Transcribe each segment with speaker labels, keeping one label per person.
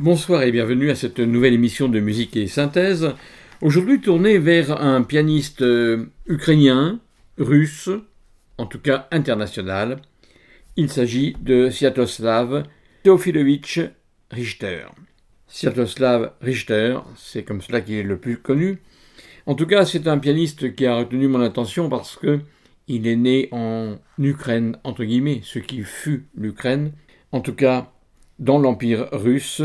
Speaker 1: Bonsoir et bienvenue à cette nouvelle émission de musique et synthèse. Aujourd'hui tournée vers un pianiste euh, ukrainien, russe, en tout cas international. Il s'agit de Sviatoslav Teofilovitch Richter. Sviatoslav Richter, c'est comme cela qu'il est le plus connu. En tout cas, c'est un pianiste qui a retenu mon attention parce que il est né en Ukraine, entre guillemets, ce qui fut l'Ukraine, en tout cas dans l'Empire russe,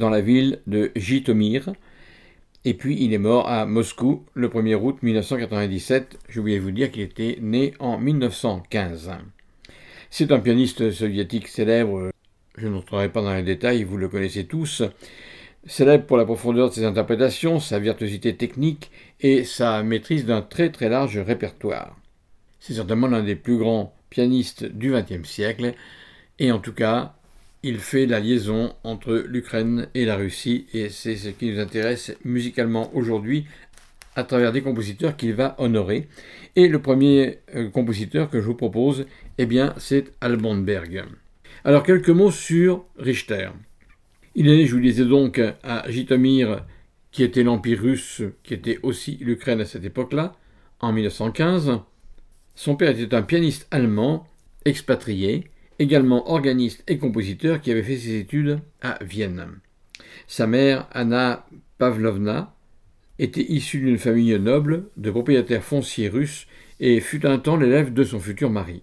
Speaker 1: dans la ville de Jitomir. Et puis il est mort à Moscou le 1er août 1997. Je voulais vous dire qu'il était né en 1915. C'est un pianiste soviétique célèbre. Je n'entrerai pas dans les détails, vous le connaissez tous. Célèbre pour la profondeur de ses interprétations, sa virtuosité technique et sa maîtrise d'un très très large répertoire. C'est certainement l'un des plus grands pianistes du XXe siècle, et en tout cas, il fait la liaison entre l'Ukraine et la Russie, et c'est ce qui nous intéresse musicalement aujourd'hui à travers des compositeurs qu'il va honorer. Et le premier euh, compositeur que je vous propose, eh bien, c'est Alban Berg. Alors, quelques mots sur Richter. Il est né, je vous disais donc, à Jitomir, qui était l'Empire russe, qui était aussi l'Ukraine à cette époque-là, en 1915. Son père était un pianiste allemand, expatrié, également organiste et compositeur qui avait fait ses études à Vienne. Sa mère, Anna Pavlovna, était issue d'une famille noble de propriétaires fonciers russes et fut un temps l'élève de son futur mari.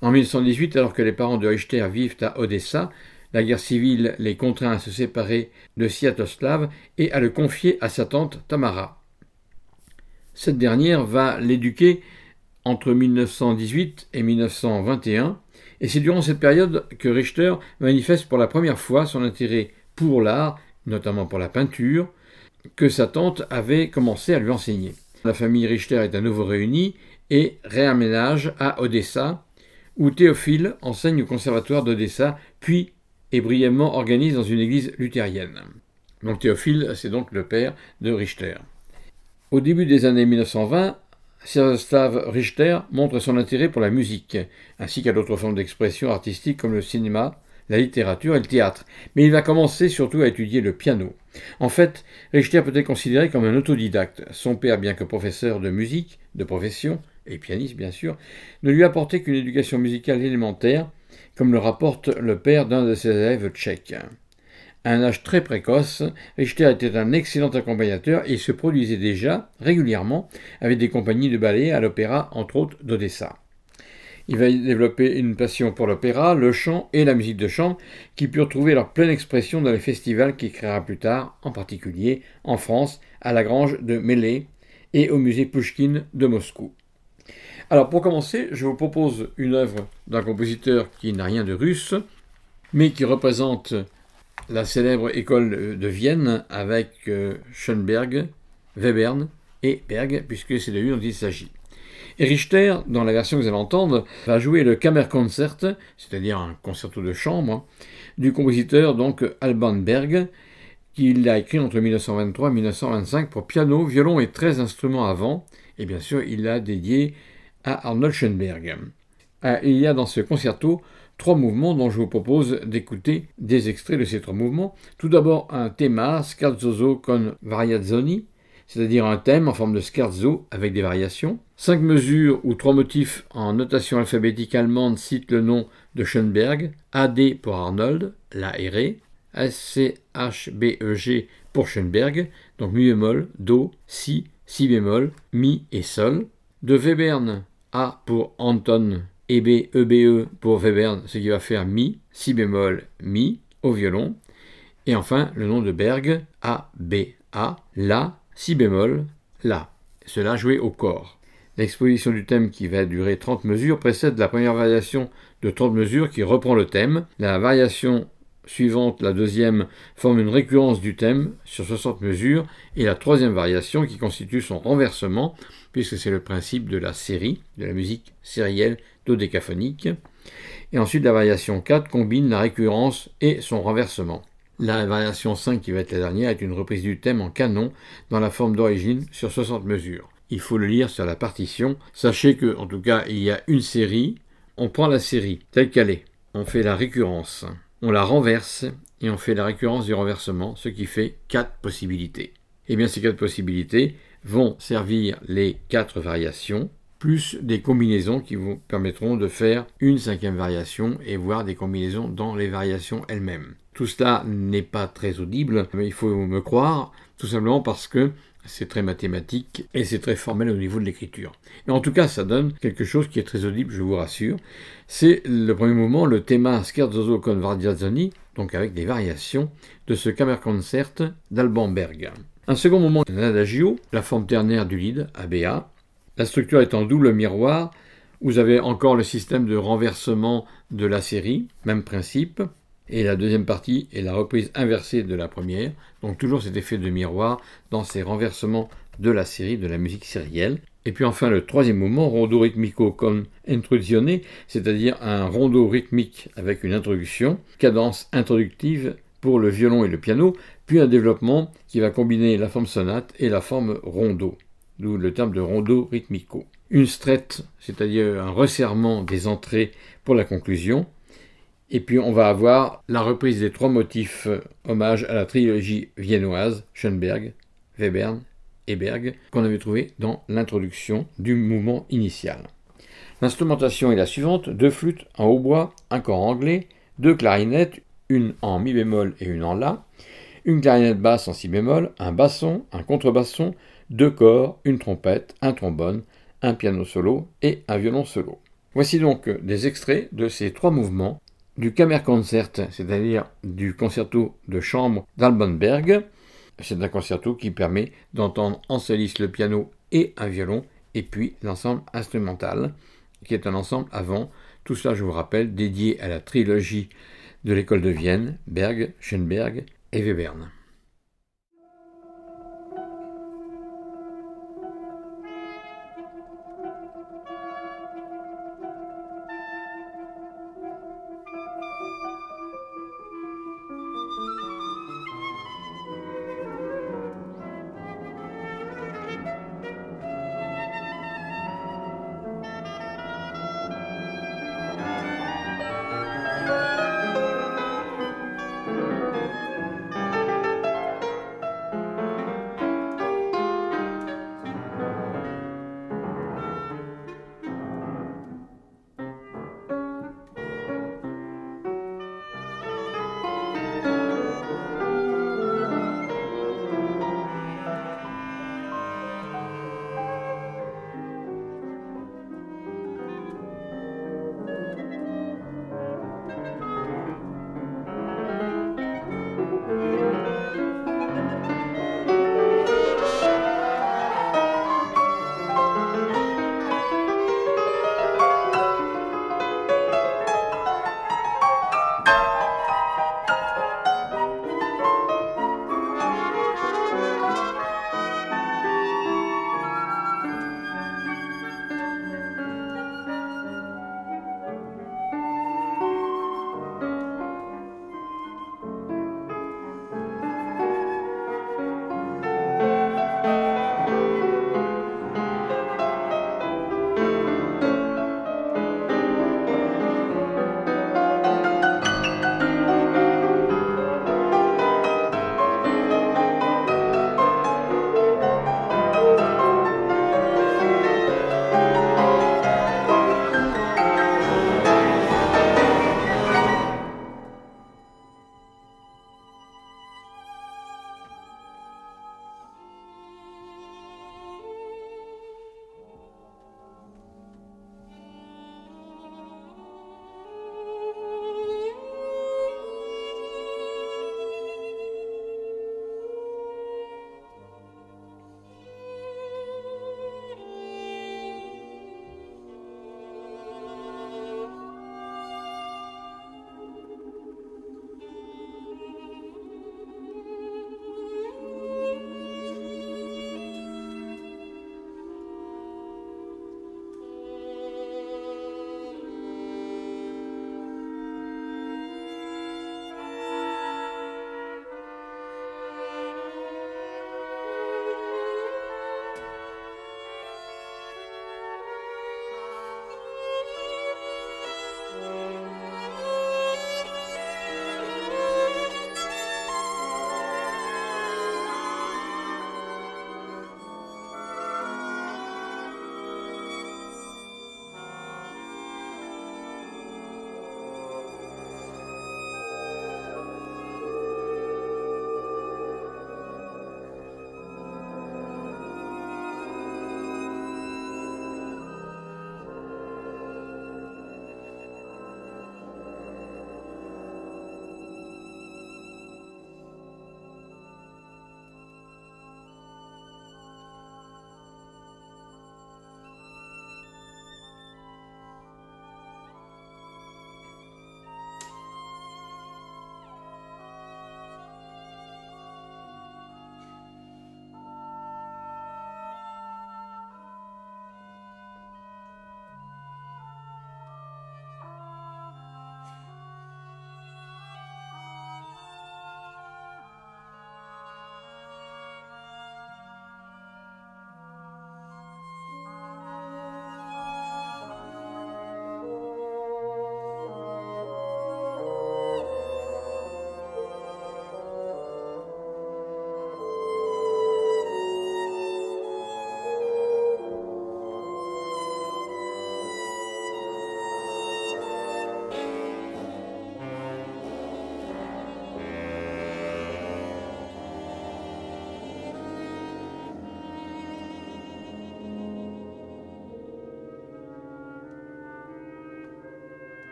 Speaker 1: En 1918, alors que les parents de Richter vivent à Odessa, la guerre civile les contraint à se séparer de Sviatoslav et à le confier à sa tante Tamara. Cette dernière va l'éduquer entre 1918 et 1921 et c'est durant cette période que Richter manifeste pour la première fois son intérêt pour l'art, notamment pour la peinture, que sa tante avait commencé à lui enseigner. La famille Richter est à nouveau réunie et réaménage à Odessa, où Théophile enseigne au conservatoire d'Odessa, puis est brièvement organise dans une église luthérienne. Donc Théophile, c'est donc le père de Richter. Au début des années 1920, Sviatoslav Richter montre son intérêt pour la musique, ainsi qu'à d'autres formes d'expression artistique comme le cinéma, la littérature et le théâtre, mais il va commencer surtout à étudier le piano. En fait, Richter peut être considéré comme un autodidacte. Son père, bien que professeur de musique, de profession, et pianiste bien sûr, ne lui apportait qu'une éducation musicale élémentaire, comme le rapporte le père d'un de ses élèves tchèques. Un âge très précoce, Richter était un excellent accompagnateur et se produisait déjà régulièrement avec des compagnies de ballet à l'opéra, entre autres d'Odessa. Il va développer une passion pour l'opéra, le chant et la musique de chambre qui purent trouver leur pleine expression dans les festivals qu'il créera plus tard, en particulier en France, à la Grange de Mélé et au musée Pushkin de Moscou. Alors pour commencer, je vous propose une œuvre d'un compositeur qui n'a rien de russe, mais qui représente la célèbre école de Vienne avec euh, Schoenberg, Webern et Berg, puisque c'est de lui dont il s'agit. Et Richter, dans la version que vous allez entendre, va jouer le Kammerkonzert, c'est-à-dire un concerto de chambre, du compositeur donc Alban Berg, qu'il a écrit entre 1923 et 1925 pour piano, violon et 13 instruments avant, et bien sûr il l'a dédié à Arnold Schoenberg. Ah, il y a dans ce concerto trois mouvements dont je vous propose d'écouter des extraits de ces trois mouvements. Tout d'abord un thema Scherzoso con variazioni, c'est-à-dire un thème en forme de scherzo avec des variations. Cinq mesures ou trois motifs en notation alphabétique allemande citent le nom de Schoenberg, AD pour Arnold, La et Ré, SCHBEG pour Schoenberg, donc mi bémol, Do, Si, Si bémol, Mi et Sol. De Webern, A pour Anton, et B, EBE pour Webern, ce qui va faire Mi, Si bémol, Mi au violon. Et enfin, le nom de Berg, A, B, A, La, Si bémol, La. Cela joué au corps. L'exposition du thème qui va durer 30 mesures précède la première variation de 30 mesures qui reprend le thème. La variation suivante, la deuxième, forme une récurrence du thème sur 60 mesures et la troisième variation qui constitue son renversement puisque c'est le principe de la série, de la musique sérielle dodécaphonique. Et ensuite la variation 4 combine la récurrence et son renversement. La variation 5, qui va être la dernière, est une reprise du thème en canon dans la forme d'origine sur 60 mesures. Il faut le lire sur la partition. Sachez que, en tout cas, il y a une série. On prend la série telle qu'elle est. On fait la récurrence. On la renverse et on fait la récurrence du renversement, ce qui fait quatre possibilités. Et eh bien, ces quatre possibilités vont servir les quatre variations plus des combinaisons qui vous permettront de faire une cinquième variation et voir des combinaisons dans les variations elles-mêmes. Tout cela n'est pas très audible, mais il faut me croire, tout simplement parce que c'est très mathématique et c'est très formel au niveau de l'écriture. Mais en tout cas, ça donne quelque chose qui est très audible, je vous rassure. C'est le premier mouvement, le thema Scherzo con Vardiazzoni, donc avec des variations de ce Kammerkonzert d'Alban Berg. Un second moment, un adagio, la forme ternaire du lead, ABA, la structure est en double miroir. Vous avez encore le système de renversement de la série, même principe. Et la deuxième partie est la reprise inversée de la première. Donc toujours cet effet de miroir dans ces renversements de la série, de la musique sérielle. Et puis enfin le troisième mouvement, rondo ritmico con intrusione, c'est-à-dire un rondo rythmique avec une introduction, cadence introductive pour le violon et le piano, puis un développement qui va combiner la forme sonate et la forme rondo d'où le terme de rondo rythmico. Une strette, c'est-à-dire un resserrement des entrées pour la conclusion. Et puis on va avoir la reprise des trois motifs euh, hommage à la trilogie viennoise, Schoenberg, Webern et Berg, qu'on avait trouvé dans l'introduction du mouvement initial. L'instrumentation est la suivante, deux flûtes en hautbois, un corps anglais, deux clarinettes, une en mi bémol et une en la, une clarinette basse en si bémol, un basson, un contrebasson, deux corps, une trompette, un trombone, un piano solo et un violon solo. Voici donc des extraits de ces trois mouvements du Kammerkonzert, c'est-à-dire du concerto de chambre d'Alban Berg. C'est un concerto qui permet d'entendre en soliste le piano et un violon, et puis l'ensemble instrumental, qui est un ensemble avant. Tout cela, je vous rappelle, dédié à la trilogie de l'école de Vienne, Berg, Schoenberg et Webern.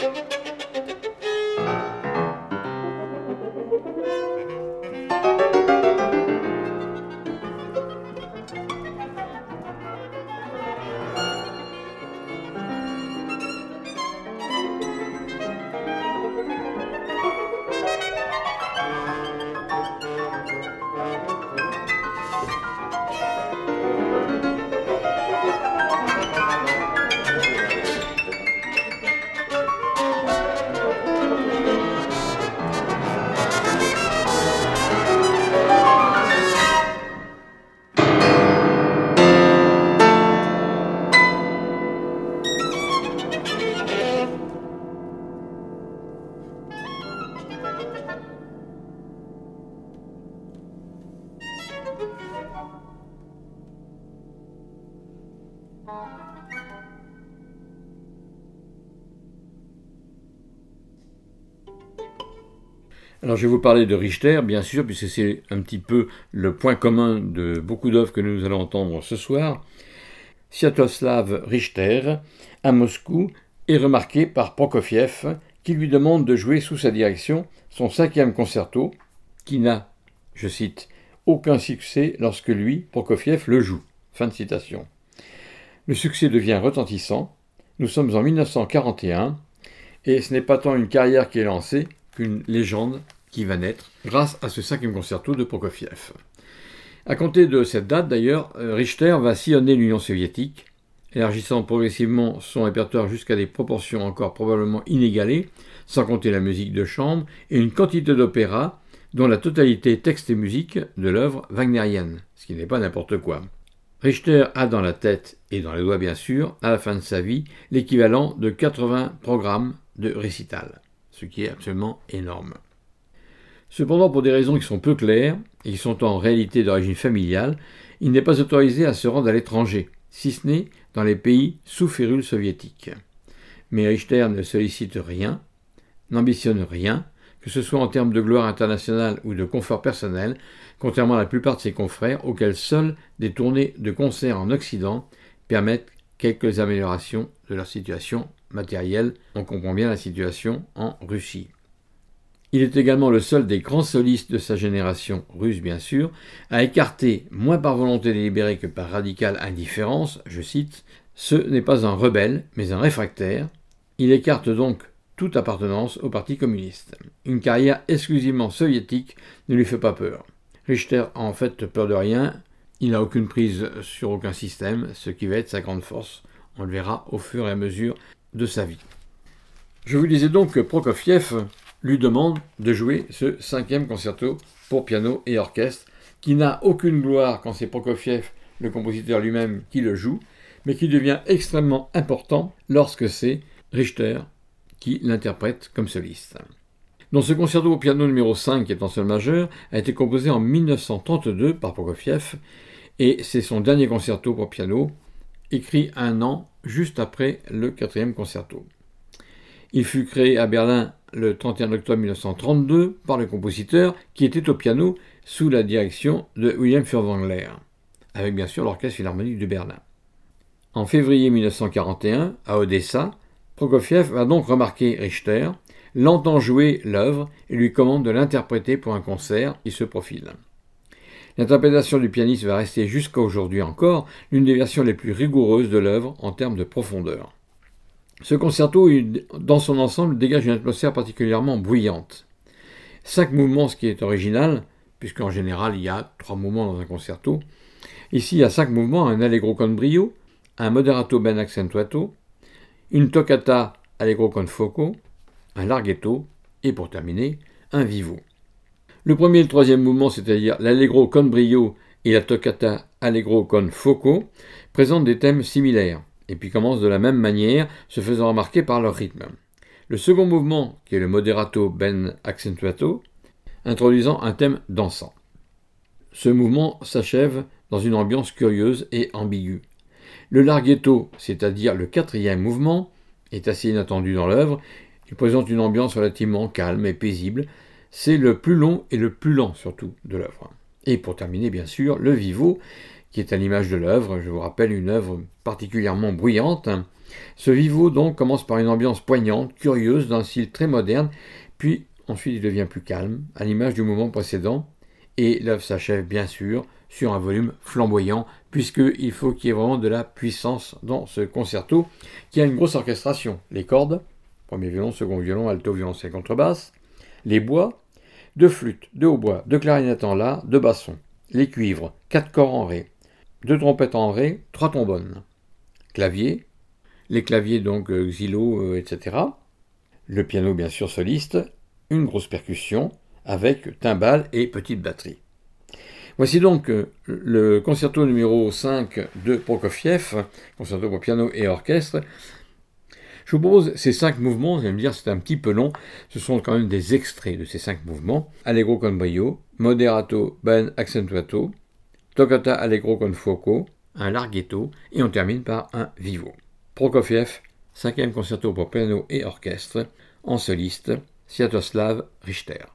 Speaker 1: Alors je vais vous parler de Richter, bien sûr, puisque c'est un petit peu le point commun de beaucoup d'œuvres que nous allons entendre ce soir. Sviatoslav Richter, à Moscou, est remarqué par Prokofiev, qui lui demande de jouer sous sa direction son cinquième concerto, qui n'a, je cite, aucun succès lorsque lui, Prokofiev, le joue. Fin de citation. Le succès devient retentissant. Nous sommes en 1941, et ce n'est pas tant une carrière qui est lancée qu'une légende qui va naître grâce à ce cinquième concerto de Prokofiev. À compter de cette date, d'ailleurs, euh, Richter va sillonner l'Union soviétique, élargissant progressivement son répertoire jusqu'à des proportions encore probablement inégalées, sans compter la musique de chambre et une quantité d'opéras dont la totalité texte et musique de l'œuvre wagnérienne, ce qui n'est pas n'importe quoi. Richter a dans la tête et dans les doigts bien sûr, à la fin de sa vie, l'équivalent de 80 programmes de récital, ce qui est absolument énorme. Cependant, pour des raisons qui sont peu claires, et qui sont en réalité d'origine familiale, il n'est pas autorisé à se rendre à l'étranger, si ce n'est dans les pays sous férule soviétique. Mais Richter ne sollicite rien, n'ambitionne rien, que ce soit en termes de gloire internationale ou de confort personnel, contrairement à la plupart de ses confrères, auxquels seules des tournées de concerts en Occident permettent quelques améliorations de leur situation matérielle. On comprend bien la situation en Russie. Il est également le seul des grands solistes de sa génération, russe bien sûr, à écarter, moins par volonté délibérée que par radicale indifférence, je cite, ce n'est pas un rebelle, mais un réfractaire. Il écarte donc toute appartenance au Parti communiste. Une carrière exclusivement soviétique ne lui fait pas peur. Richter a en fait peur de rien, il n'a aucune prise sur aucun système, ce qui va être sa grande force. On le verra au fur et à mesure de sa vie. Je vous disais donc que Prokofiev lui demande de jouer ce cinquième concerto pour piano et orchestre, qui n'a aucune gloire quand c'est Prokofiev, le compositeur lui-même, qui le joue, mais qui devient extrêmement important lorsque c'est Richter qui l'interprète comme soliste. Dans ce concerto au piano numéro 5, qui est en sol majeur, a été composé en 1932 par Prokofiev, et c'est son dernier concerto pour piano, écrit un an juste après le quatrième concerto. Il fut créé à Berlin le 31 octobre 1932 par le compositeur qui était au piano sous la direction de William Furtwängler, avec bien sûr l'Orchestre Philharmonique de Berlin. En février 1941, à Odessa, Prokofiev va donc remarquer Richter, l'entend jouer l'œuvre et lui commande de l'interpréter pour un concert qui se profile. L'interprétation du pianiste va rester jusqu'à aujourd'hui encore l'une des versions les plus rigoureuses de l'œuvre en termes de profondeur. Ce concerto, dans son ensemble, dégage une atmosphère particulièrement bruyante. Cinq mouvements, ce qui est original, puisqu'en général il y a trois mouvements dans un concerto. Ici, il y a cinq mouvements un allegro con brio, un moderato ben accentuato, une toccata allegro con foco, un larghetto et pour terminer, un vivo. Le premier et le troisième mouvement, c'est-à-dire l'allegro con brio et la toccata allegro con foco, présentent des thèmes similaires et puis commencent de la même manière, se faisant remarquer par leur rythme. Le second mouvement, qui est le moderato ben accentuato, introduisant un thème dansant. Ce mouvement s'achève dans une ambiance curieuse et ambiguë. Le larghetto, c'est-à-dire le quatrième mouvement, est assez inattendu dans l'œuvre. Il présente une ambiance relativement calme et paisible, c'est le plus long et le plus lent surtout de l'œuvre. Et pour terminer, bien sûr, le vivo, qui est à l'image de l'œuvre, je vous rappelle une œuvre particulièrement bruyante. Ce vivo donc commence par une ambiance poignante, curieuse, d'un style très moderne, puis ensuite il devient plus calme, à l'image du moment précédent, et l'œuvre s'achève bien sûr sur un volume flamboyant, puisqu'il faut qu'il y ait vraiment de la puissance dans ce concerto, qui a une grosse orchestration. Les cordes, premier violon, second violon, alto, violoncelle, contrebasse, les bois, deux flûtes, deux hautbois, deux clarinettes en la, deux bassons, les cuivres, quatre corps en ré, deux trompettes en ré, trois trombones, clavier, les claviers donc euh, xylo, euh, etc. Le piano bien sûr soliste, une grosse percussion avec timbales et petite batterie. Voici donc euh, le concerto numéro 5 de Prokofiev, concerto pour piano et orchestre. Je vous propose ces cinq mouvements, vous allez me dire c'est un petit peu long, ce sont quand même des extraits de ces cinq mouvements. Allegro con brio, moderato ben accentuato, toccata allegro con fuoco, un larghetto, et on termine par un vivo. Prokofiev, cinquième concerto pour piano et orchestre, en soliste, Sviatoslav Richter.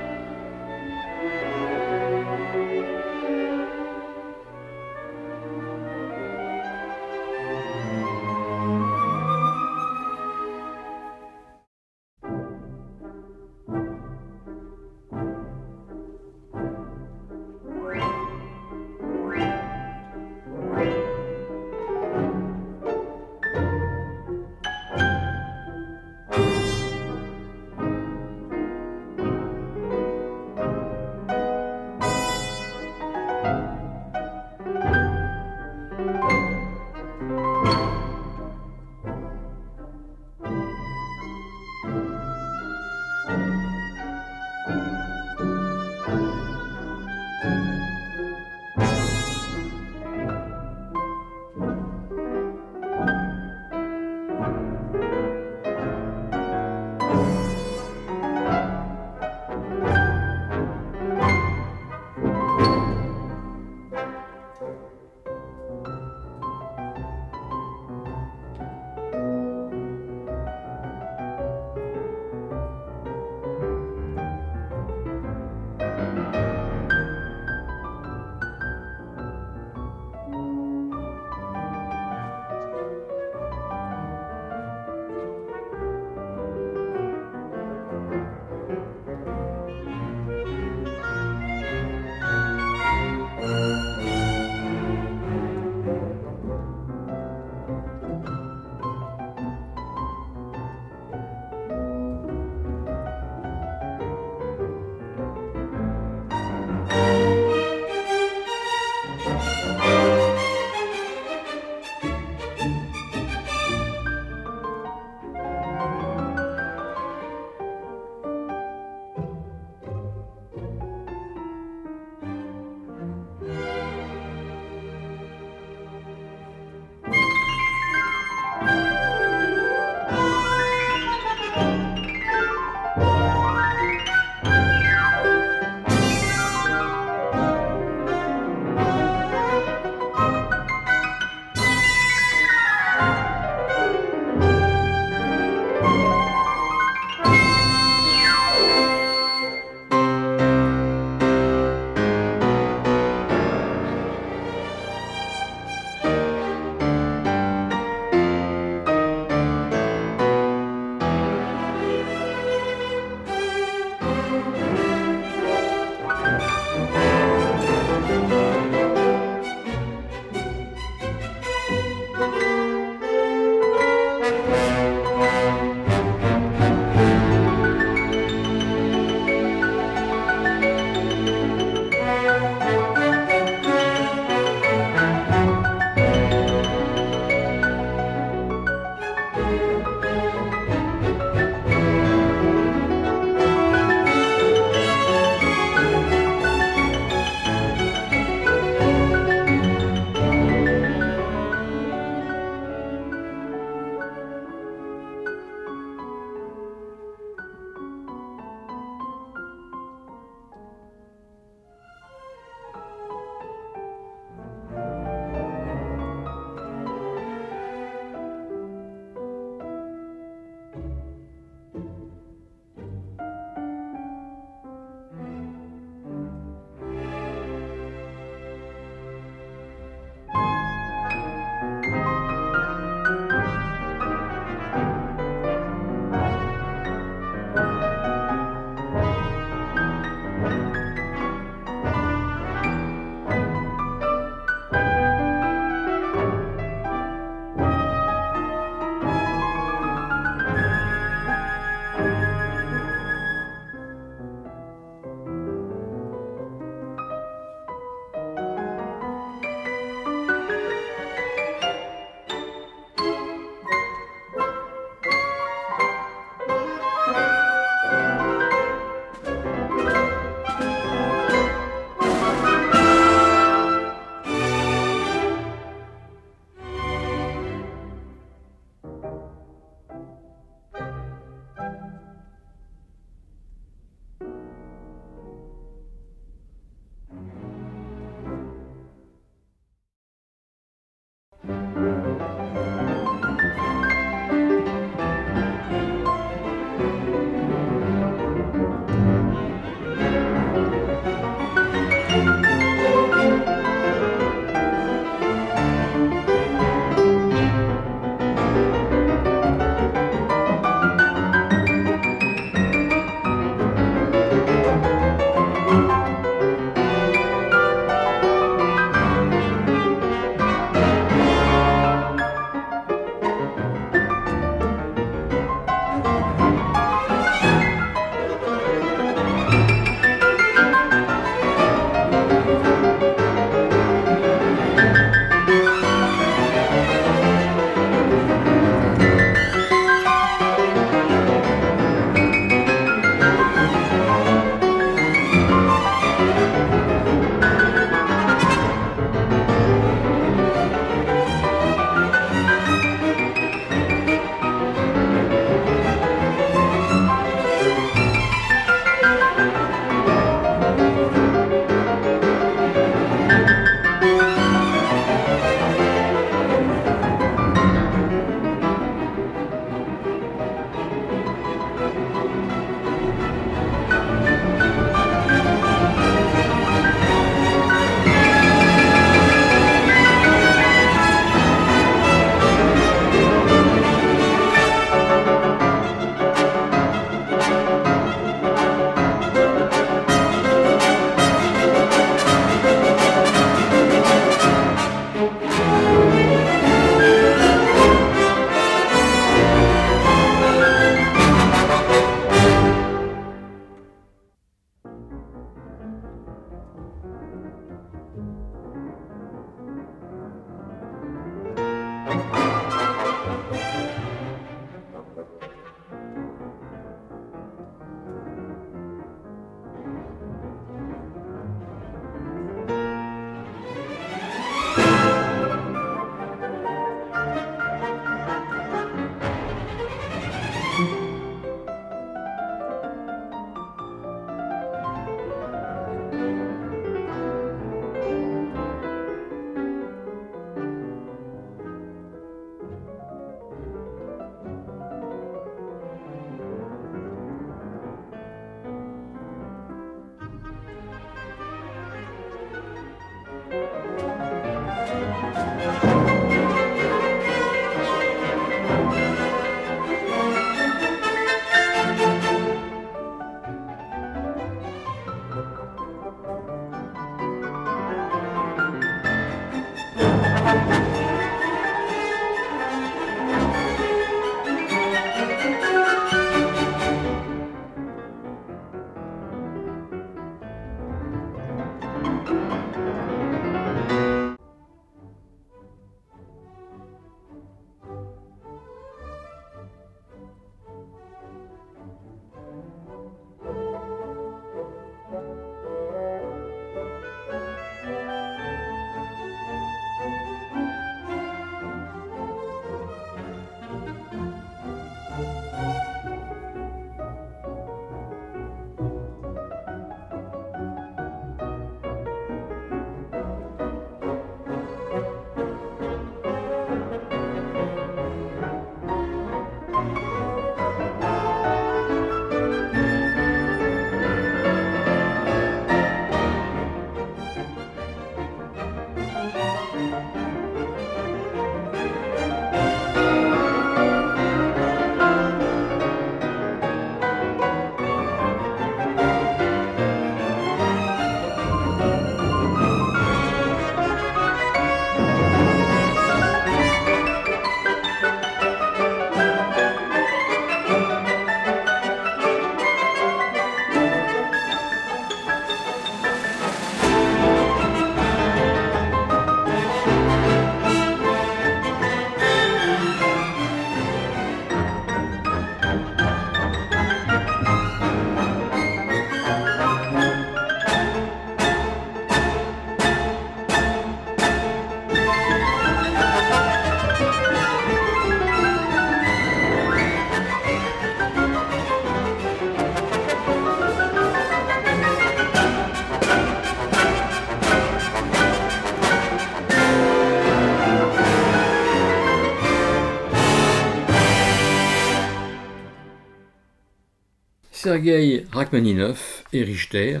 Speaker 1: Rachmaninov et Richter,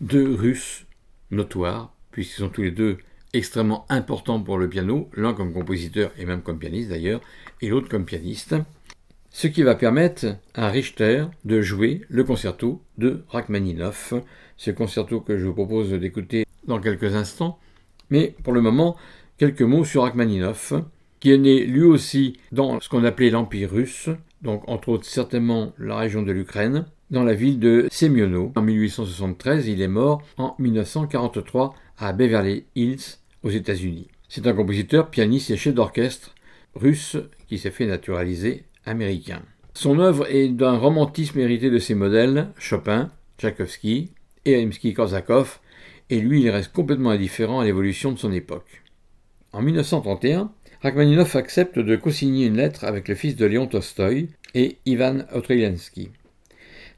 Speaker 1: deux Russes notoires, puisqu'ils sont tous les deux extrêmement importants pour le piano, l'un comme compositeur et même comme pianiste d'ailleurs, et l'autre comme pianiste, ce qui va permettre à Richter de jouer le concerto de Rachmaninoff, ce concerto que je vous propose d'écouter dans quelques instants, mais pour le moment, quelques mots sur Rachmaninoff, qui est né lui aussi dans ce qu'on appelait l'Empire russe, donc entre autres certainement la région de l'Ukraine, dans la ville de Semyono. En 1873, il est mort en 1943 à Beverly Hills, aux États-Unis. C'est un compositeur, pianiste et chef d'orchestre russe qui s'est fait naturaliser américain. Son œuvre est d'un romantisme hérité de ses modèles, Chopin, Tchaïkovski et Rimsky-Korsakov, et lui il reste complètement indifférent à l'évolution de son époque. En 1931, Rachmaninoff accepte de co-signer une lettre avec le fils de Léon Tolstoï et Ivan Otrylensky.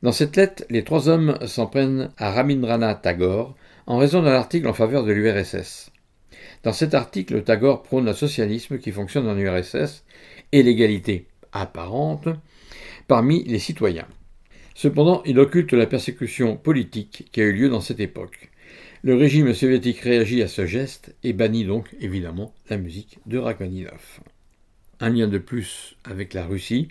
Speaker 1: Dans cette lettre, les trois hommes s'en prennent à Ramindranath Tagore en raison d'un article en faveur de l'URSS. Dans cet article, Tagore prône le socialisme qui fonctionne en URSS et l'égalité apparente parmi les citoyens. Cependant, il occulte la persécution politique qui a eu lieu dans cette époque. Le régime soviétique réagit à ce geste et bannit donc évidemment la musique de Rachmaninoff. Un lien de plus avec la Russie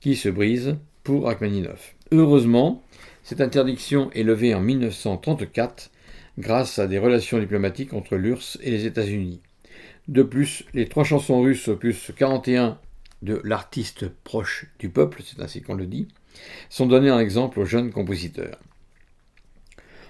Speaker 1: qui se brise pour Rachmaninoff. Heureusement, cette interdiction est levée en 1934 grâce à des relations diplomatiques entre l'URSS et les États-Unis. De plus, les trois chansons russes opus 41 de l'artiste proche du peuple, c'est ainsi qu'on le dit, sont données en exemple aux jeunes compositeurs.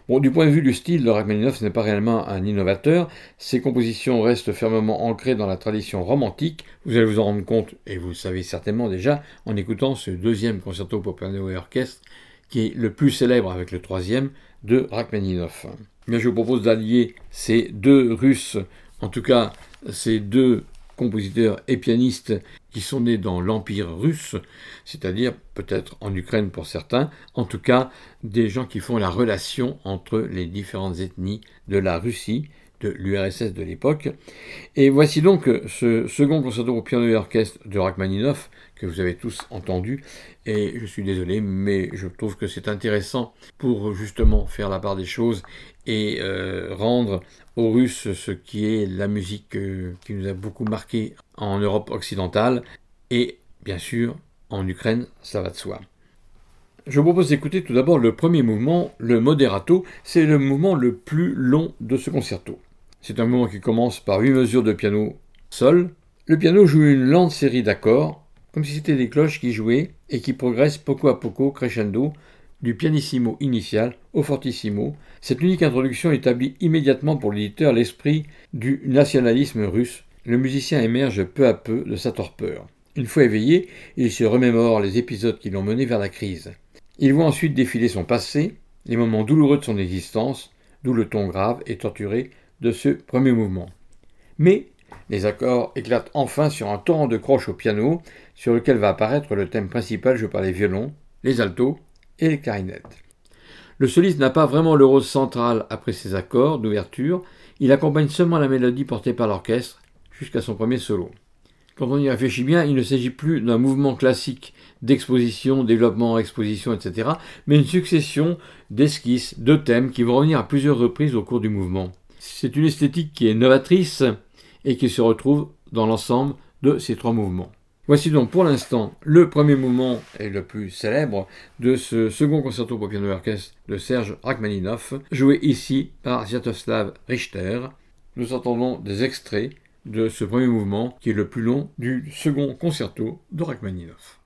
Speaker 1: Du point de vue du style, le Rachmaninoff n'est pas réellement un innovateur. Ses compositions restent fermement ancrées dans la tradition romantique. Vous allez vous en rendre compte, et vous le savez certainement déjà, en écoutant ce deuxième concerto pour piano et orchestre, qui est le plus célèbre avec le troisième de Rachmaninoff. Mais je vous propose d'allier ces deux Russes, en tout cas ces deux compositeurs et pianistes qui sont nés dans l'Empire russe, c'est-à-dire peut-être en Ukraine pour certains, en tout cas des gens qui font la relation entre les différentes ethnies de la Russie, de l'URSS de l'époque. Et voici donc ce second concerto pour piano et orchestre de Rachmaninoff que vous avez tous entendu. Et je suis désolé, mais je trouve que c'est intéressant pour justement faire la part des choses et euh, rendre aux Russes ce qui est la musique euh, qui nous a beaucoup marqué en Europe occidentale et bien sûr en Ukraine, ça va de soi. Je vous propose d'écouter tout d'abord le premier mouvement, le moderato, c'est le mouvement le plus long de ce concerto. C'est un mouvement qui commence par huit mesures de piano sol. Le piano joue une lente série d'accords, comme si c'était des cloches qui jouaient et qui progressent poco à poco crescendo du pianissimo initial au fortissimo, cette unique introduction établit immédiatement pour l'éditeur l'esprit du nationalisme russe. Le musicien émerge peu à peu de sa torpeur. Une fois éveillé, il se remémore les épisodes qui l'ont mené vers la crise. Il voit ensuite défiler son passé, les moments douloureux de son existence, d'où le ton grave et torturé de ce premier mouvement. Mais les accords éclatent enfin sur un torrent de croches au piano, sur lequel va apparaître le thème principal joué par les violons, les altos et les clarinettes. Le soliste n'a pas vraiment le rôle central après ses accords d'ouverture, il accompagne seulement la mélodie portée par l'orchestre jusqu'à son premier solo. Quand on y réfléchit bien, il ne s'agit plus d'un mouvement classique d'exposition, développement, exposition, etc., mais une succession d'esquisses, de thèmes qui vont revenir à plusieurs reprises au cours du mouvement. C'est une esthétique qui est novatrice et qui se retrouve dans l'ensemble de ces trois mouvements. Voici donc pour l'instant le premier mouvement et le plus célèbre de ce second concerto pour piano orchestre de Serge Rachmaninoff, joué ici par Sviatoslav Richter. Nous entendons des extraits de ce premier mouvement qui est le plus long du second concerto de Rachmaninoff.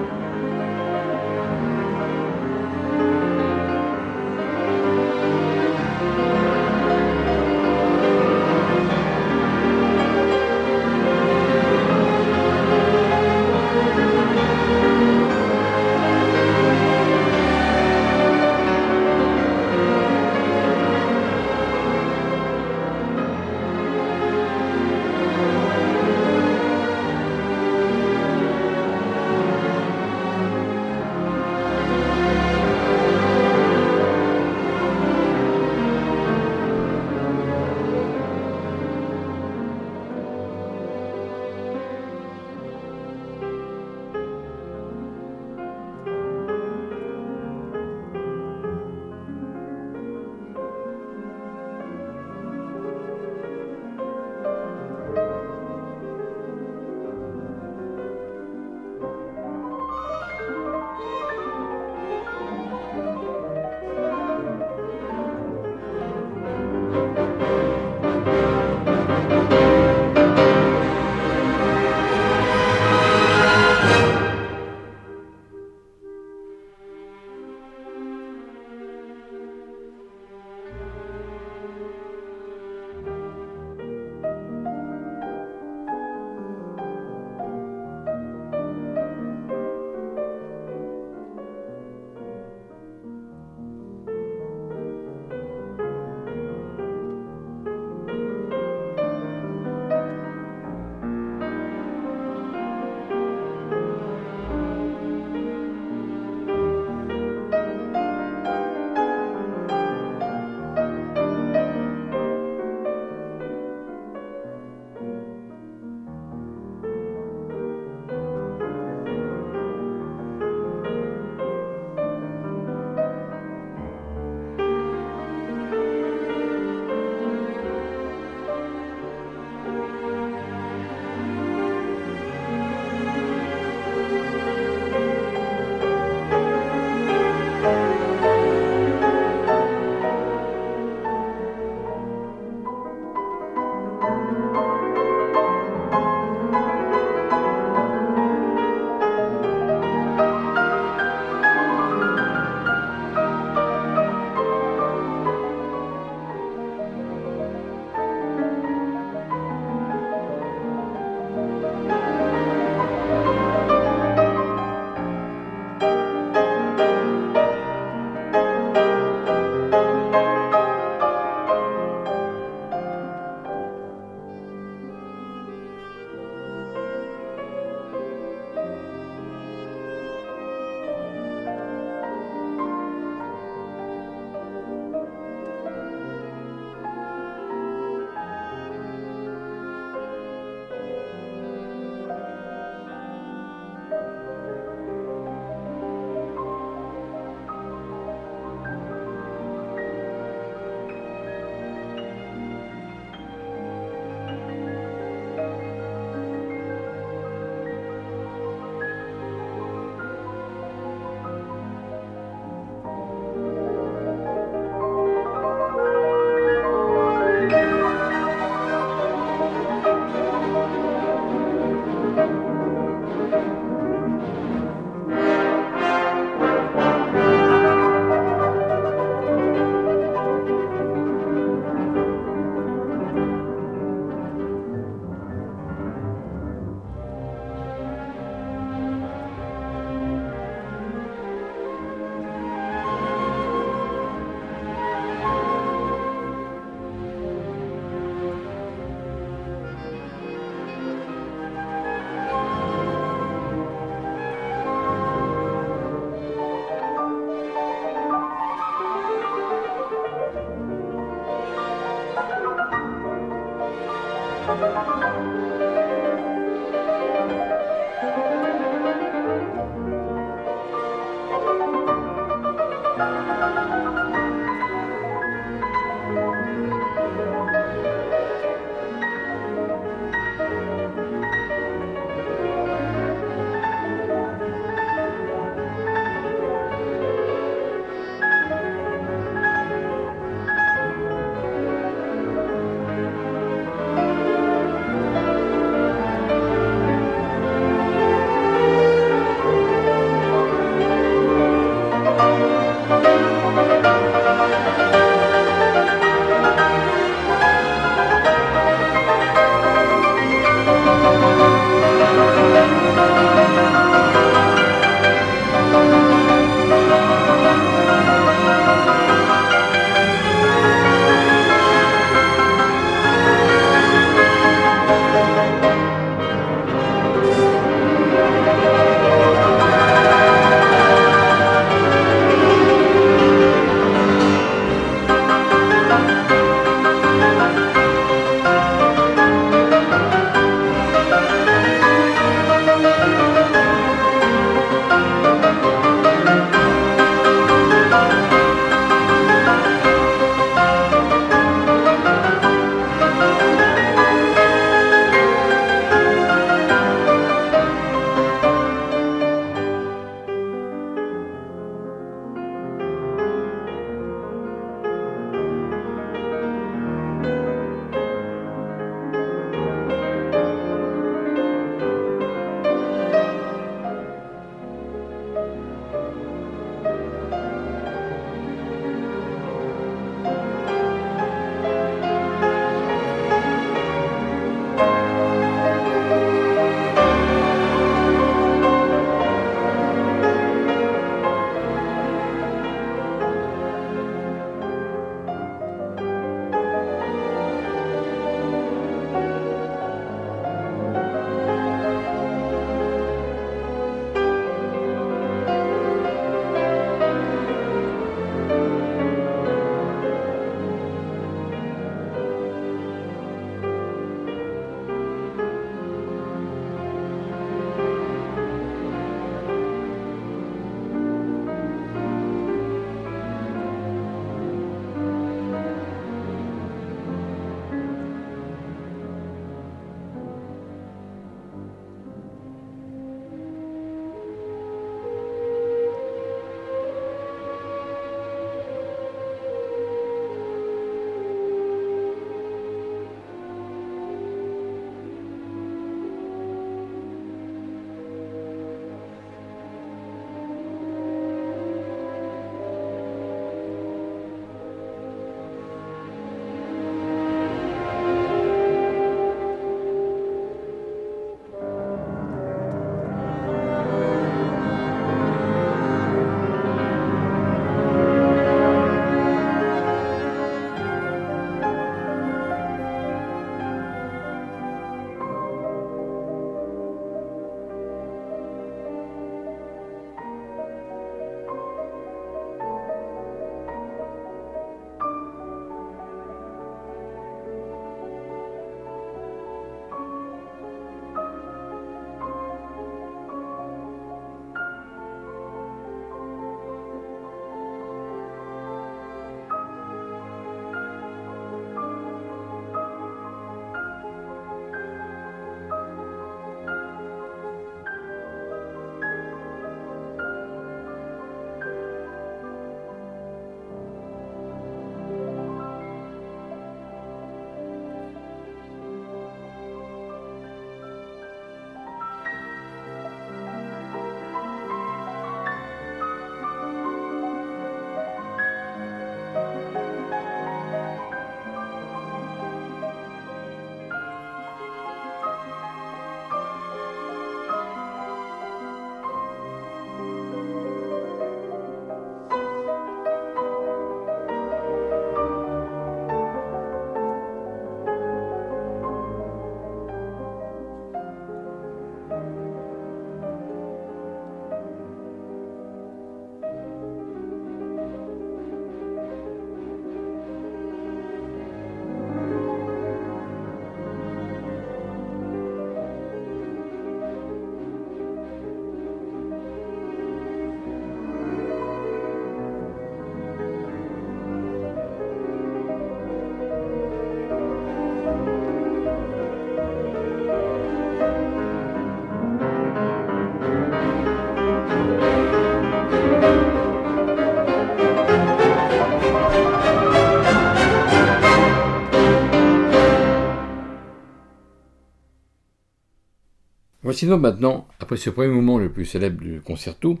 Speaker 1: Voici donc maintenant, après ce premier mouvement le plus célèbre du concerto,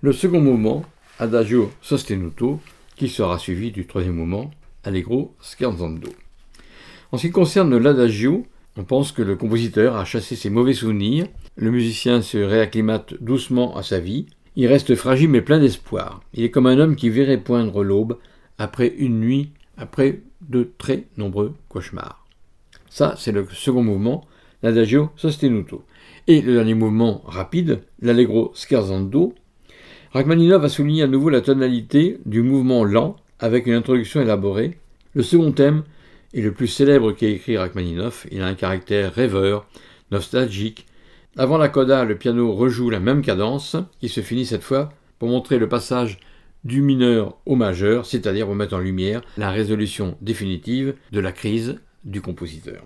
Speaker 1: le second mouvement, Adagio sostenuto, qui sera suivi du troisième mouvement, Allegro scherzando. En ce qui concerne l'Adagio, on pense que le compositeur a chassé ses mauvais souvenirs, le musicien se réacclimate doucement à sa vie, il reste fragile mais plein d'espoir. Il est comme un homme qui verrait poindre l'aube après une nuit, après de très nombreux cauchemars. Ça, c'est le second mouvement, l'adagio sostenuto. Et le dernier mouvement rapide, l'allegro scherzando. Rachmaninov a souligné à nouveau la tonalité du mouvement lent avec une introduction élaborée. Le second thème est le plus célèbre qu'a écrit Rachmaninov. Il a un caractère rêveur, nostalgique, avant la coda, le piano rejoue la même cadence, qui se finit cette fois pour montrer le passage du mineur au majeur, c'est-à-dire pour mettre en lumière la résolution définitive de la crise du compositeur.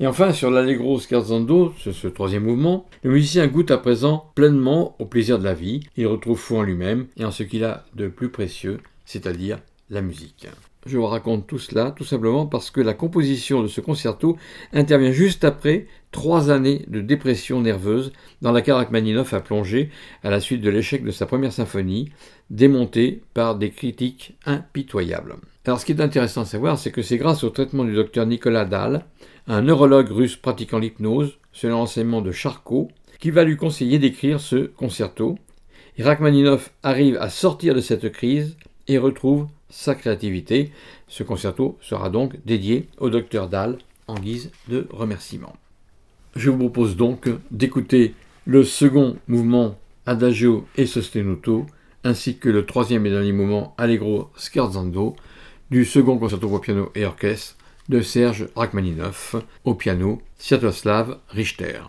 Speaker 1: Et enfin, sur l'Allegro scherzando, ce, troisième mouvement, le musicien goûte à présent pleinement au plaisir de la vie, il retrouve foi en lui-même et en ce qu'il a de plus précieux, c'est-à-dire la musique. Je vous raconte tout cela tout simplement parce que la composition de ce concerto intervient juste après trois années de dépression nerveuse dans laquelle Rachmaninoff a plongé à la suite de l'échec de sa première symphonie, démontée par des critiques impitoyables. Alors ce qui est intéressant à savoir, c'est que c'est grâce au traitement du docteur Nicolas Dahl, un neurologue russe pratiquant l'hypnose, selon l'enseignement de Charcot, qui va lui conseiller d'écrire ce concerto. Rachmaninoff arrive à sortir de cette crise et retrouve sa créativité. Ce concerto sera donc dédié au docteur Dahl en guise de remerciement. Je vous propose donc d'écouter le second mouvement Adagio et Sostenuto, ainsi que le troisième et dernier mouvement Allegro Scherzando du second concerto pour piano et orchestre de Serge Rachmaninoff au piano Sviatoslav Richter.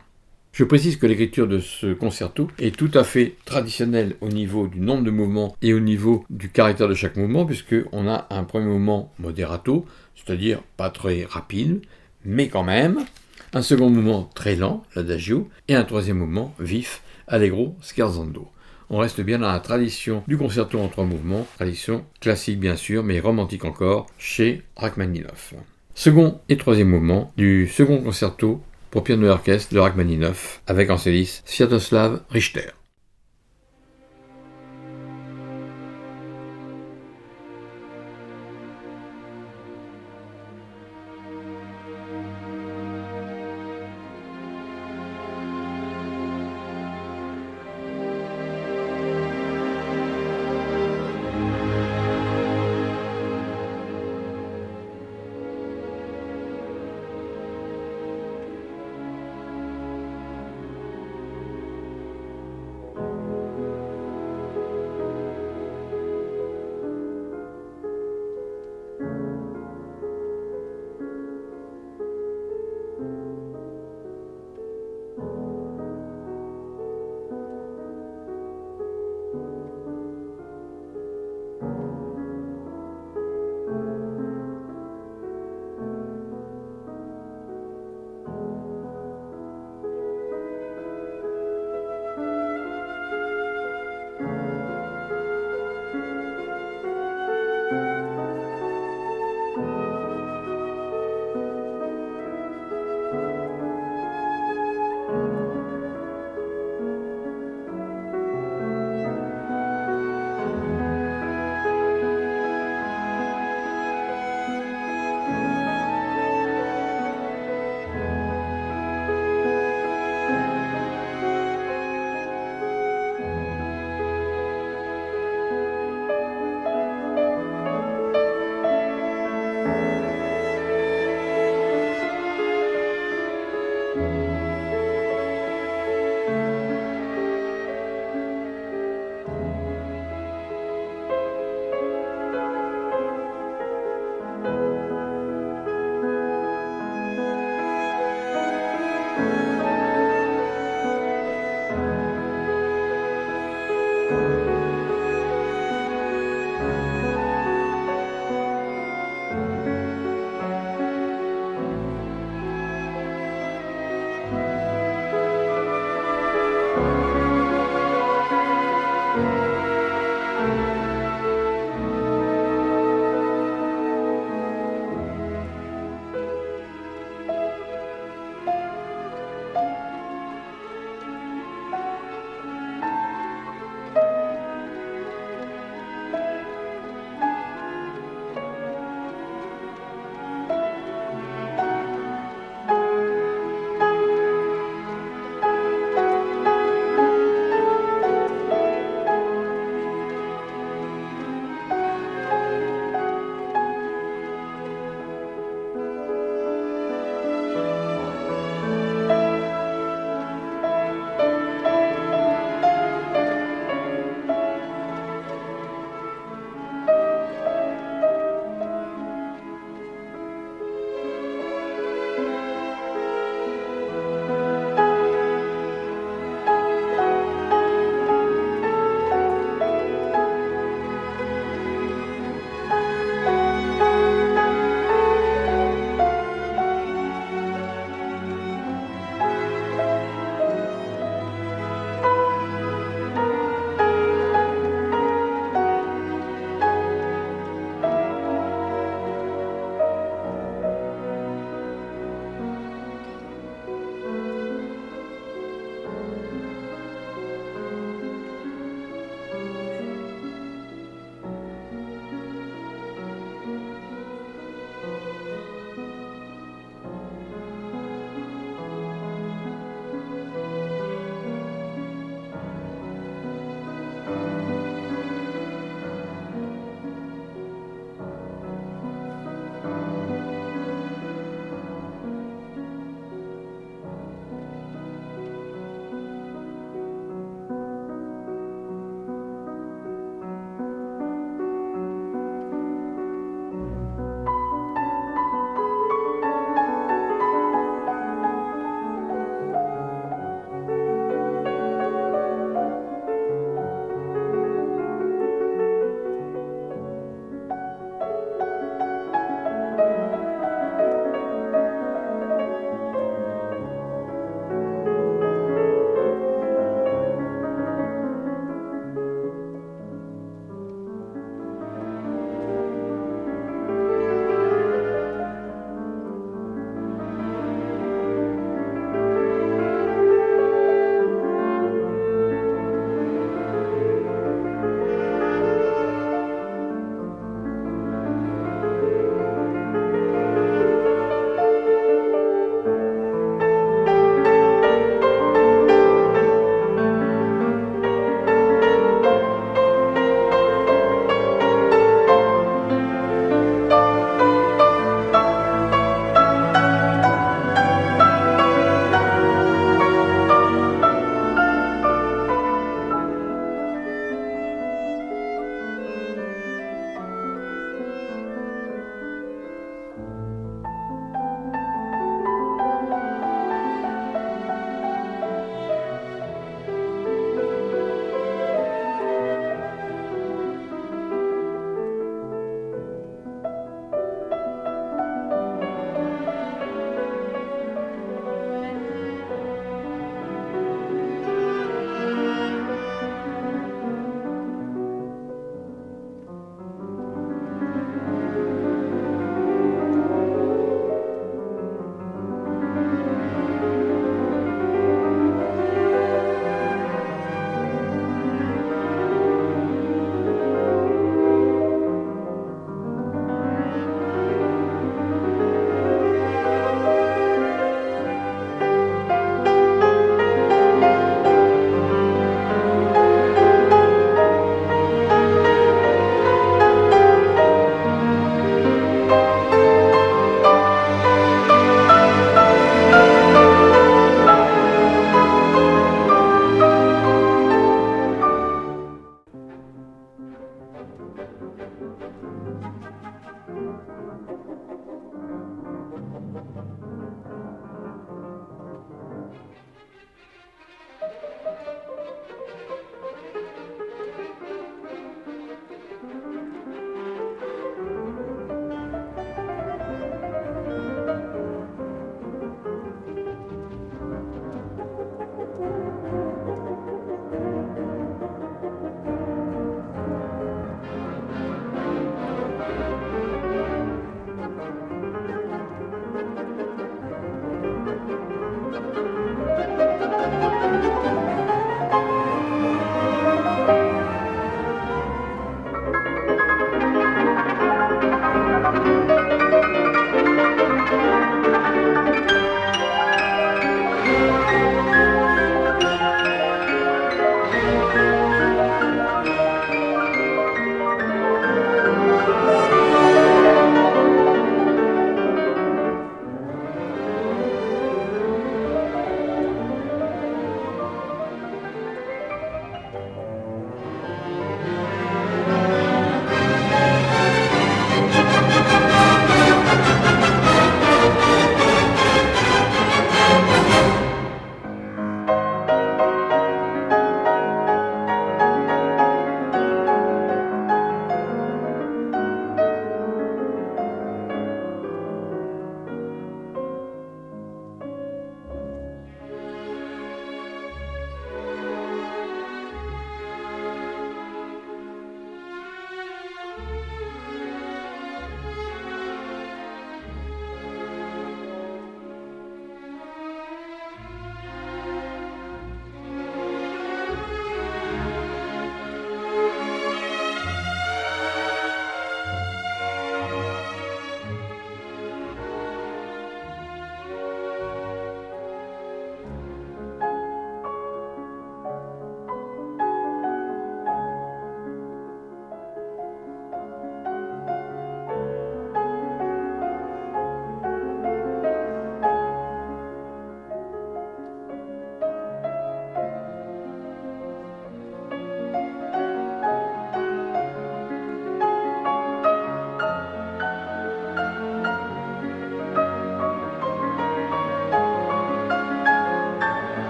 Speaker 1: Je précise que l'écriture de ce concerto est tout à fait traditionnelle au niveau du nombre de mouvements et au niveau du caractère de chaque mouvement, puisqu'on a un premier mouvement moderato, c'est-à-dire pas très rapide, mais quand même, un second mouvement très lent, l'adagio, et un troisième mouvement vif, allegro scherzando. On reste bien dans la tradition du concerto en trois mouvements, tradition classique bien sûr, mais romantique encore, chez Rachmaninoff. Second et troisième mouvement du second concerto pour piano et orchestre de Rachmaninoff, avec en soliste Sviatoslav Richter.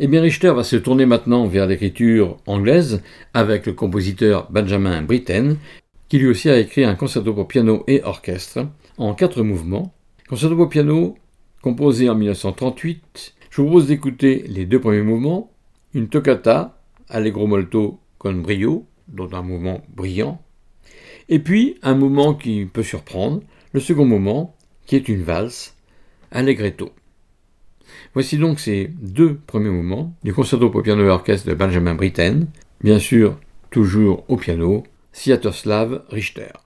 Speaker 1: Eh bien, Richter va se tourner maintenant vers l'écriture anglaise avec le compositeur Benjamin Britten, qui lui aussi a écrit un concerto pour piano et orchestre en quatre mouvements. Concerto pour piano composé en 1938. Je vous propose d'écouter les deux premiers mouvements, une toccata, allegro molto con brio, dont un mouvement brillant, et puis un mouvement qui peut surprendre, le second mouvement, qui est une valse, allegretto. Voici donc ces deux premiers mouvements du concerto pour piano et orchestre de Benjamin Britten, bien sûr toujours au piano, Sviatoslav Richter.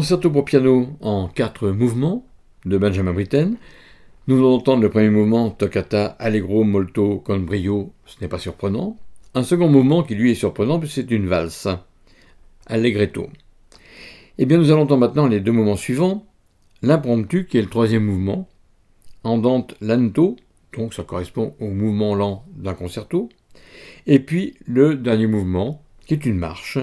Speaker 1: Concerto pour piano en quatre mouvements de Benjamin Britten. Nous allons entendre le premier mouvement toccata allegro molto con brio, ce n'est pas surprenant. Un second mouvement qui lui est surprenant c'est une valse, allegretto. Eh bien nous allons entendre maintenant les deux mouvements suivants. L'impromptu qui est le troisième mouvement, andante lento, donc ça correspond au mouvement lent d'un concerto. Et puis le dernier mouvement qui est une marche,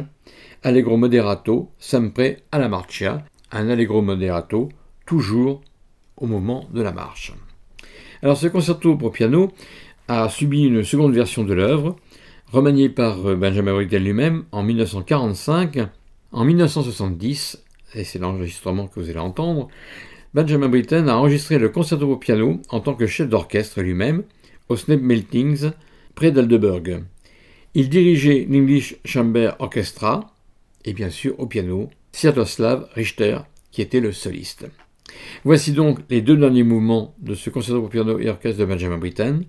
Speaker 1: Allegro moderato, sempre alla marcia, un allegro moderato, toujours au moment de la marche. Alors ce concerto pour piano a subi une seconde version de l'œuvre, remaniée par Benjamin Britten lui-même en 1945. En 1970, et c'est l'enregistrement que vous allez entendre, Benjamin Britten a enregistré le concerto pour piano en tant que chef d'orchestre lui-même au Snap Meltings près d'Aldeburg. Il dirigeait l'English Chamber Orchestra, et bien sûr au piano Sviatoslav Richter qui était le soliste. Voici donc les deux derniers mouvements de ce concerto pour piano et orchestre de Benjamin Britten.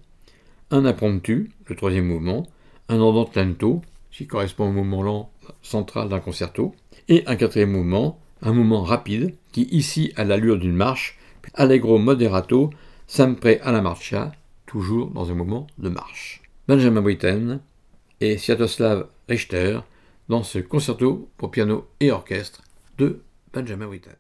Speaker 1: Un impromptu, le troisième mouvement, un andante lento, qui correspond au mouvement lent central d'un concerto, et un quatrième mouvement, un mouvement rapide, qui ici a l'allure d'une marche, allegro moderato, sempre alla marcia, toujours dans un mouvement de marche. Benjamin Britten et Sviatoslav Richter dans ce concerto pour piano et orchestre de Benjamin Britten.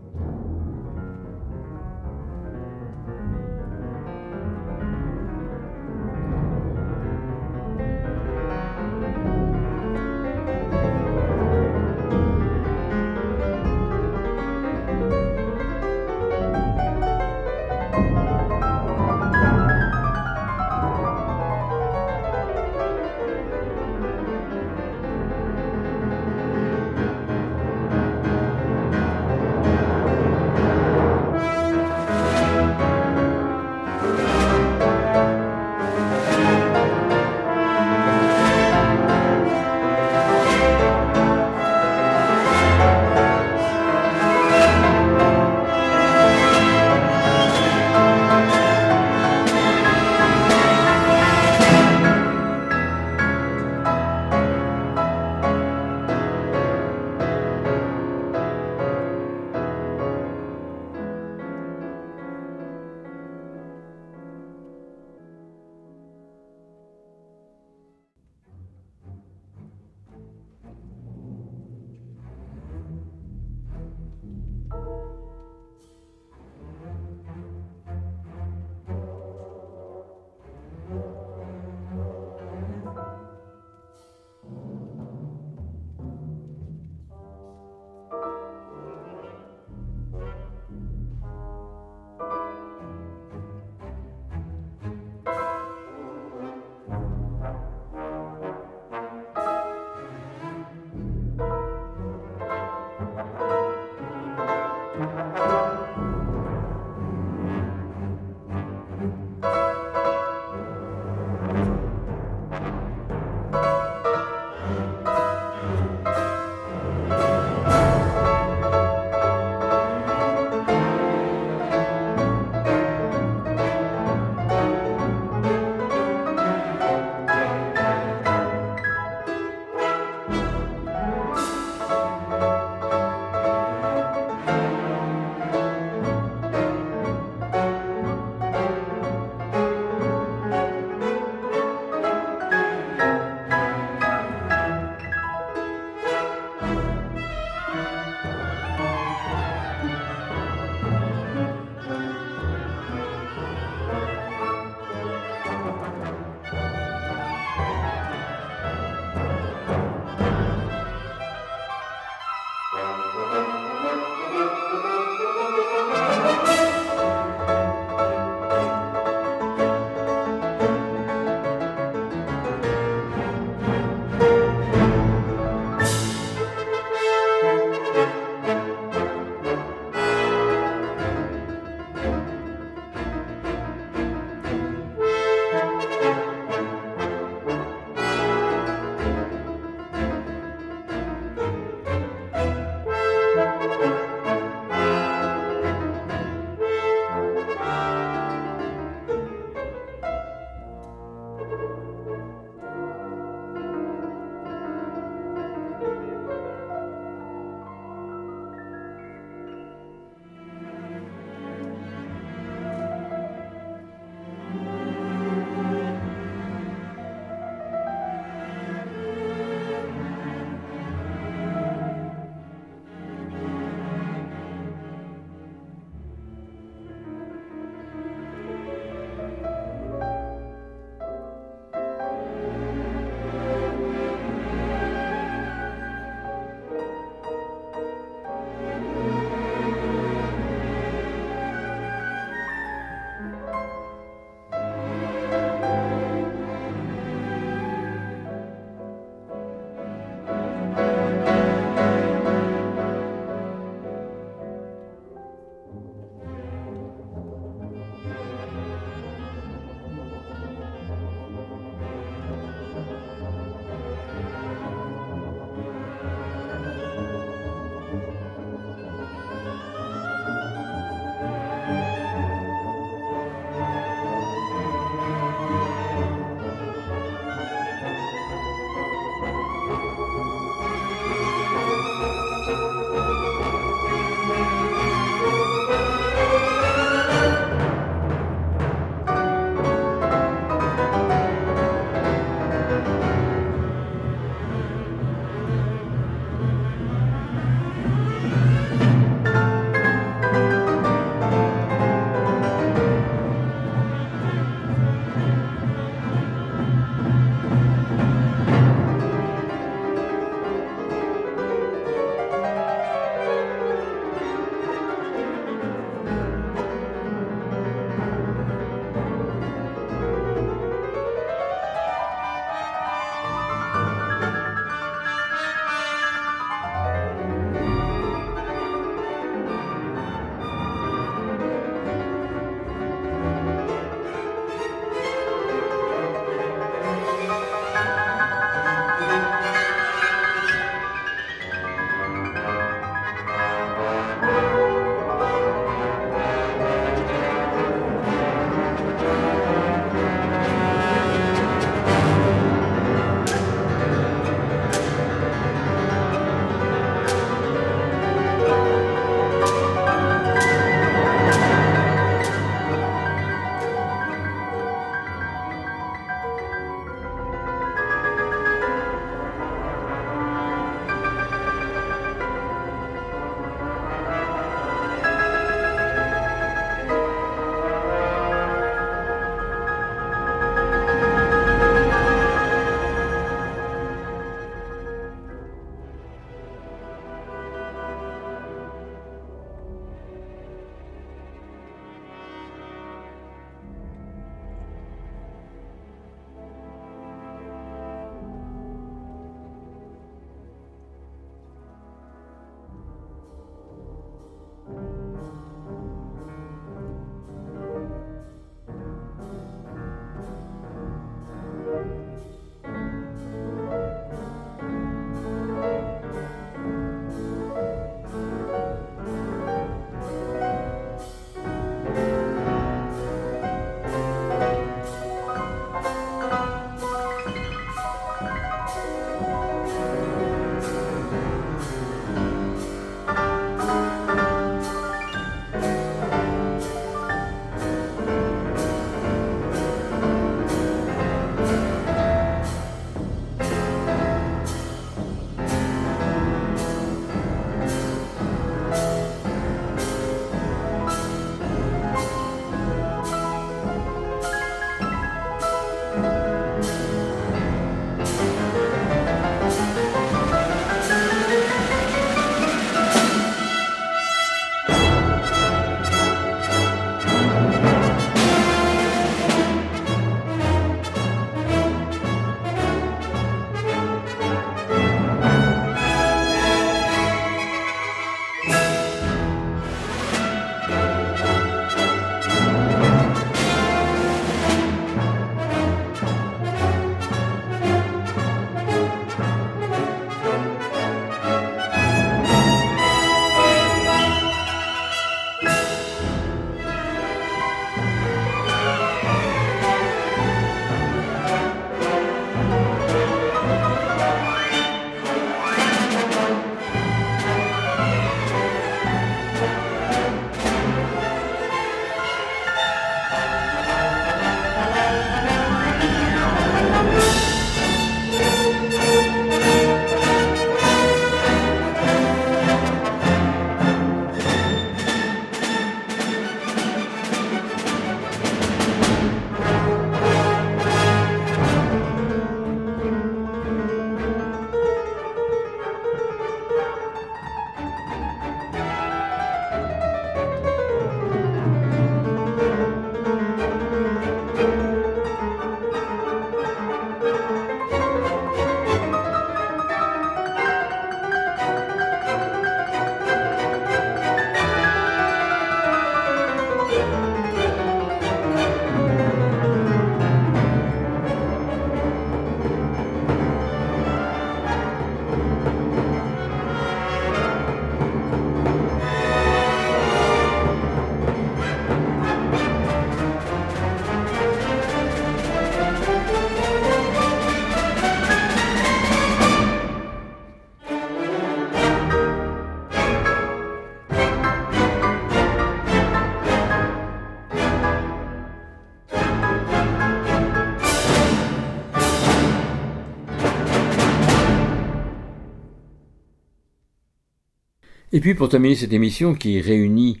Speaker 1: Et puis pour terminer cette émission qui réunit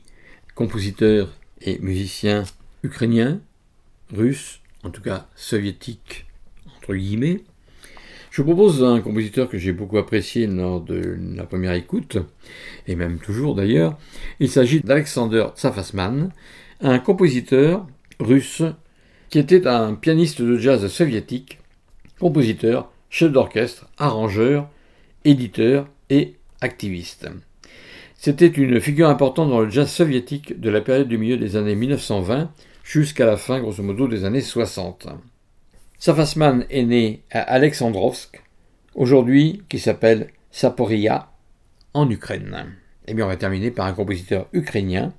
Speaker 1: compositeurs et musiciens ukrainiens, russes, en tout cas soviétiques, entre guillemets, je vous propose un compositeur que j'ai beaucoup apprécié lors de la première écoute, et même toujours d'ailleurs. Il s'agit d'Alexander Tsafasman, un compositeur russe qui était un pianiste de jazz soviétique, compositeur, chef d'orchestre, arrangeur, éditeur et activiste. C'était une figure importante dans le jazz soviétique de la période du milieu des années 1920 jusqu'à la fin, grosso modo, des années 60. Safasman est né à Alexandrovsk, aujourd'hui qui s'appelle Saporia, en Ukraine. Et eh bien on va terminer par un compositeur ukrainien,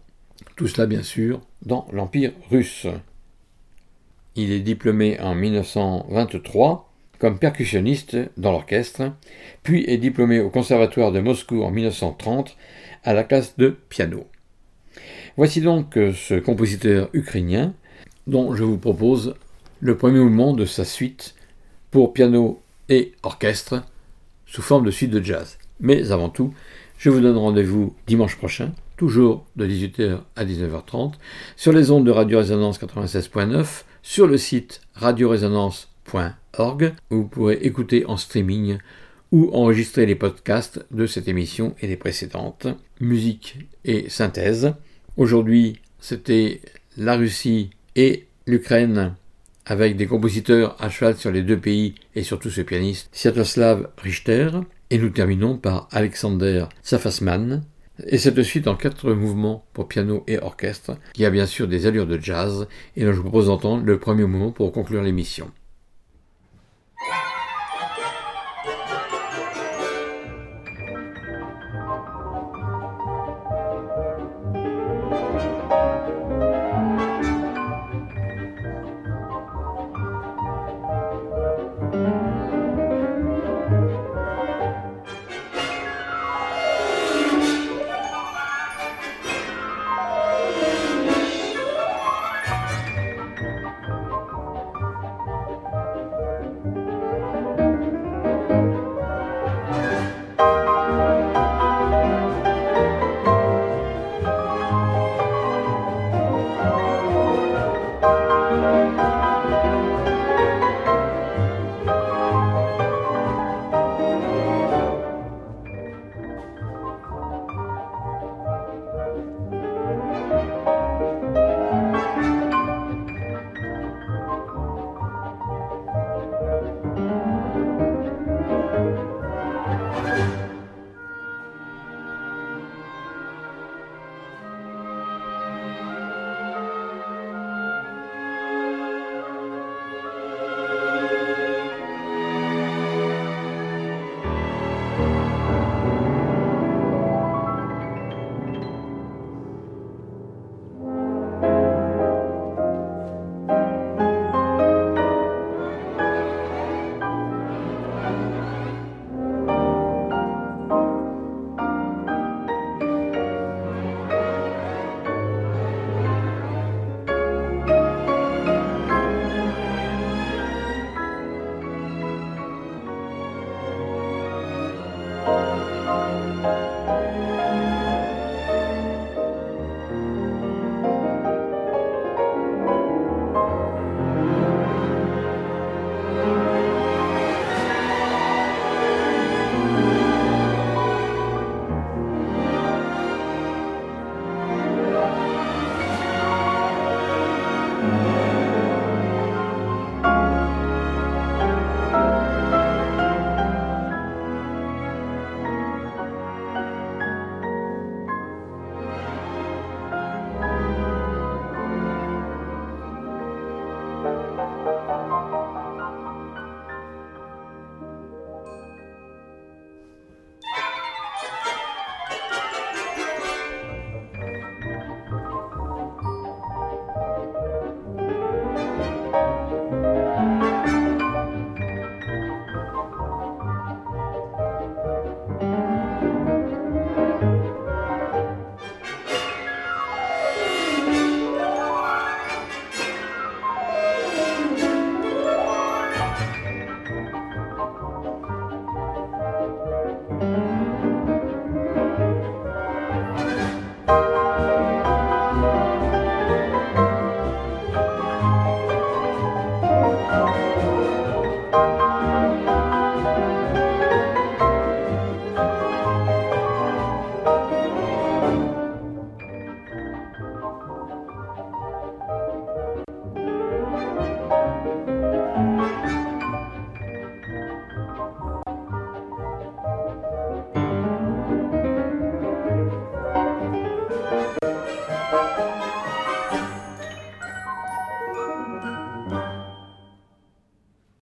Speaker 1: tout cela bien sûr dans l'Empire russe. Il est diplômé en 1923 comme percussionniste dans l'orchestre, puis est diplômé au Conservatoire de Moscou en 1930 la classe de piano. Voici donc ce compositeur ukrainien dont je vous propose le premier mouvement de sa suite pour piano et orchestre sous forme de suite de jazz. Mais avant tout, je vous donne rendez-vous dimanche prochain, toujours de 18h à 19h30, sur les ondes de Radio Résonance 96.9, sur le site radioresonance.org, où vous pourrez écouter en streaming ou enregistrer les podcasts de cette émission et des précédentes, musique et synthèse. Aujourd'hui, c'était la Russie et l'Ukraine avec des compositeurs à cheval sur les deux pays et surtout ce pianiste Sviatoslav Richter. Et nous terminons par Alexander Safasman, et cette suite en quatre mouvements pour piano et orchestre, qui a bien sûr des allures de jazz, et dont je vous propose d'entendre le premier mouvement pour conclure l'émission.